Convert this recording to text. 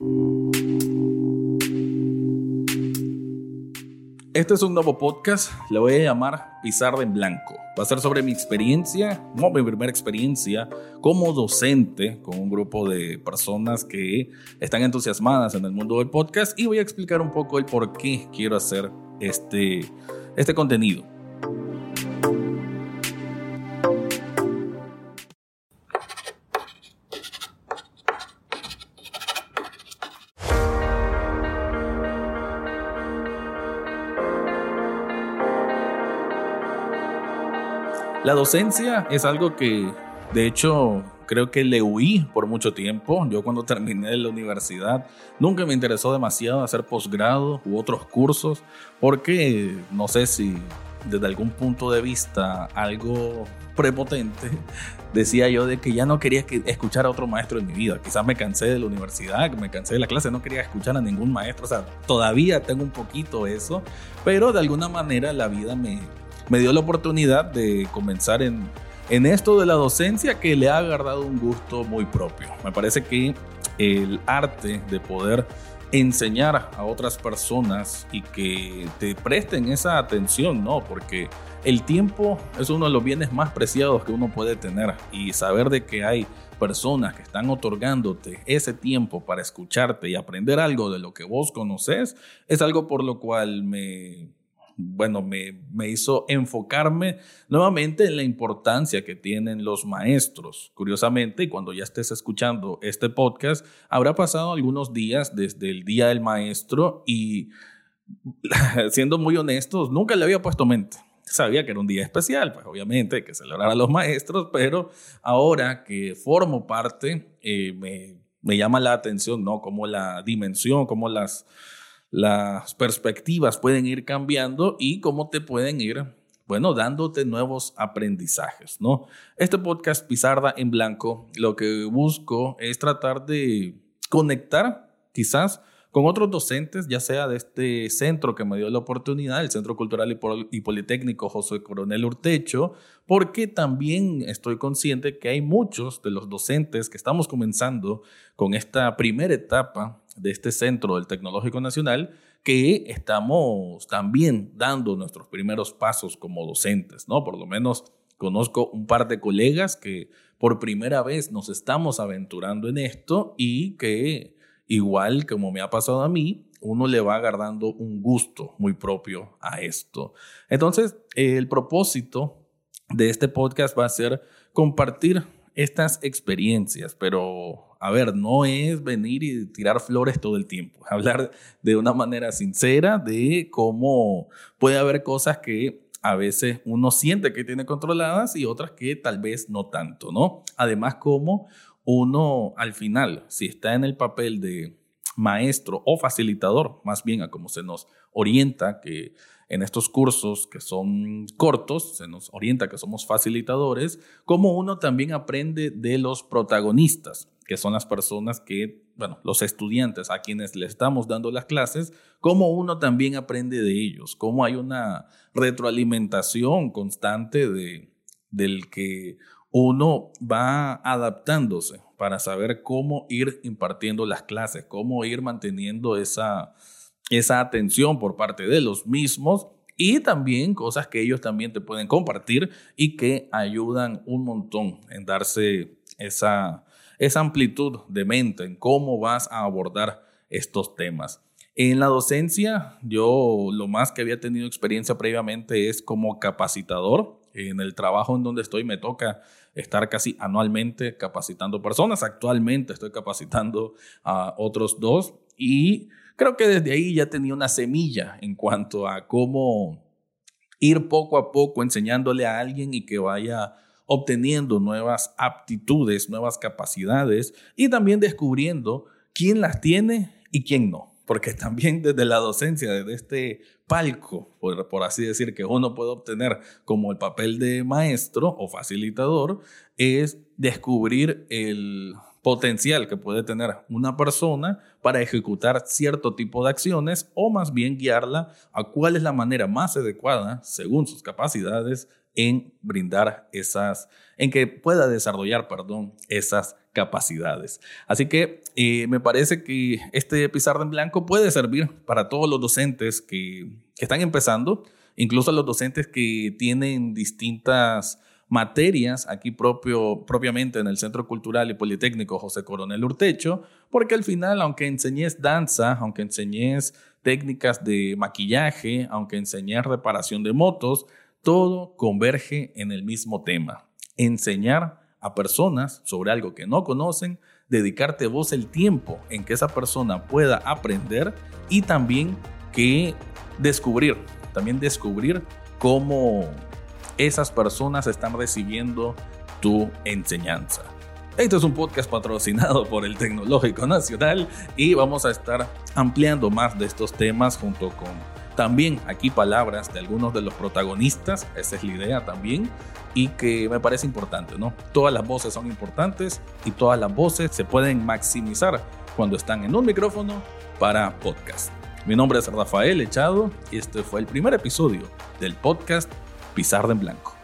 Este es un nuevo podcast, le voy a llamar Pizarra en Blanco. Va a ser sobre mi experiencia, mi primera experiencia como docente con un grupo de personas que están entusiasmadas en el mundo del podcast y voy a explicar un poco el por qué quiero hacer este, este contenido. La docencia es algo que, de hecho, creo que le huí por mucho tiempo. Yo cuando terminé la universidad nunca me interesó demasiado hacer posgrado u otros cursos porque no sé si desde algún punto de vista algo prepotente decía yo de que ya no quería escuchar a otro maestro en mi vida. Quizás me cansé de la universidad, me cansé de la clase, no quería escuchar a ningún maestro. O sea, todavía tengo un poquito eso, pero de alguna manera la vida me, me dio la oportunidad de comenzar en, en esto de la docencia que le ha agarrado un gusto muy propio. Me parece que el arte de poder enseñar a otras personas y que te presten esa atención, ¿no? Porque el tiempo es uno de los bienes más preciados que uno puede tener y saber de que hay personas que están otorgándote ese tiempo para escucharte y aprender algo de lo que vos conoces es algo por lo cual me bueno, me, me, hizo enfocarme nuevamente en la importancia que tienen los maestros. Curiosamente, cuando ya estés escuchando este podcast, habrá pasado algunos días desde el Día del Maestro y, siendo muy honestos, nunca le había puesto mente. Sabía que era un día especial, pues obviamente que celebrar a los maestros, pero ahora que formo parte, eh, me, me llama la atención, ¿no? Como la dimensión, como las las perspectivas pueden ir cambiando y cómo te pueden ir, bueno, dándote nuevos aprendizajes, ¿no? Este podcast Pizarra en Blanco, lo que busco es tratar de conectar quizás con otros docentes, ya sea de este centro que me dio la oportunidad, el Centro Cultural y Politécnico José Coronel Urtecho, porque también estoy consciente que hay muchos de los docentes que estamos comenzando con esta primera etapa de este centro del Tecnológico Nacional que estamos también dando nuestros primeros pasos como docentes, ¿no? Por lo menos conozco un par de colegas que por primera vez nos estamos aventurando en esto y que igual como me ha pasado a mí, uno le va agarrando un gusto muy propio a esto. Entonces, el propósito de este podcast va a ser compartir estas experiencias, pero a ver, no es venir y tirar flores todo el tiempo, hablar de una manera sincera de cómo puede haber cosas que a veces uno siente que tiene controladas y otras que tal vez no tanto, ¿no? Además, como uno al final, si está en el papel de maestro o facilitador, más bien a cómo se nos orienta, que en estos cursos que son cortos, se nos orienta que somos facilitadores, como uno también aprende de los protagonistas, que son las personas que, bueno, los estudiantes a quienes le estamos dando las clases, como uno también aprende de ellos, cómo hay una retroalimentación constante de, del que uno va adaptándose para saber cómo ir impartiendo las clases, cómo ir manteniendo esa, esa atención por parte de los mismos y también cosas que ellos también te pueden compartir y que ayudan un montón en darse esa, esa amplitud de mente en cómo vas a abordar estos temas. En la docencia, yo lo más que había tenido experiencia previamente es como capacitador. En el trabajo en donde estoy me toca estar casi anualmente capacitando personas. Actualmente estoy capacitando a otros dos y creo que desde ahí ya tenía una semilla en cuanto a cómo ir poco a poco enseñándole a alguien y que vaya obteniendo nuevas aptitudes, nuevas capacidades y también descubriendo quién las tiene y quién no porque también desde la docencia, desde este palco, por, así decir, que uno puede obtener como el papel de maestro o facilitador, es descubrir el potencial que puede tener una persona para ejecutar cierto tipo de acciones o más bien guiarla a cuál es la manera más adecuada, según sus capacidades, en brindar esas, en que pueda desarrollar, perdón, esas capacidades. Así que eh, me parece que este pizarra en blanco puede servir para todos los docentes que, que están empezando, incluso los docentes que tienen distintas materias aquí propio, propiamente en el Centro Cultural y Politécnico José Coronel Urtecho, porque al final, aunque enseñes danza, aunque enseñes técnicas de maquillaje, aunque enseñes reparación de motos, todo converge en el mismo tema, enseñar a personas sobre algo que no conocen, dedicarte vos el tiempo en que esa persona pueda aprender y también que descubrir, también descubrir cómo esas personas están recibiendo tu enseñanza. Este es un podcast patrocinado por el Tecnológico Nacional y vamos a estar ampliando más de estos temas junto con también aquí palabras de algunos de los protagonistas, esa es la idea también, y que me parece importante, ¿no? Todas las voces son importantes y todas las voces se pueden maximizar cuando están en un micrófono para podcast. Mi nombre es Rafael Echado y este fue el primer episodio del podcast Pizarra en Blanco.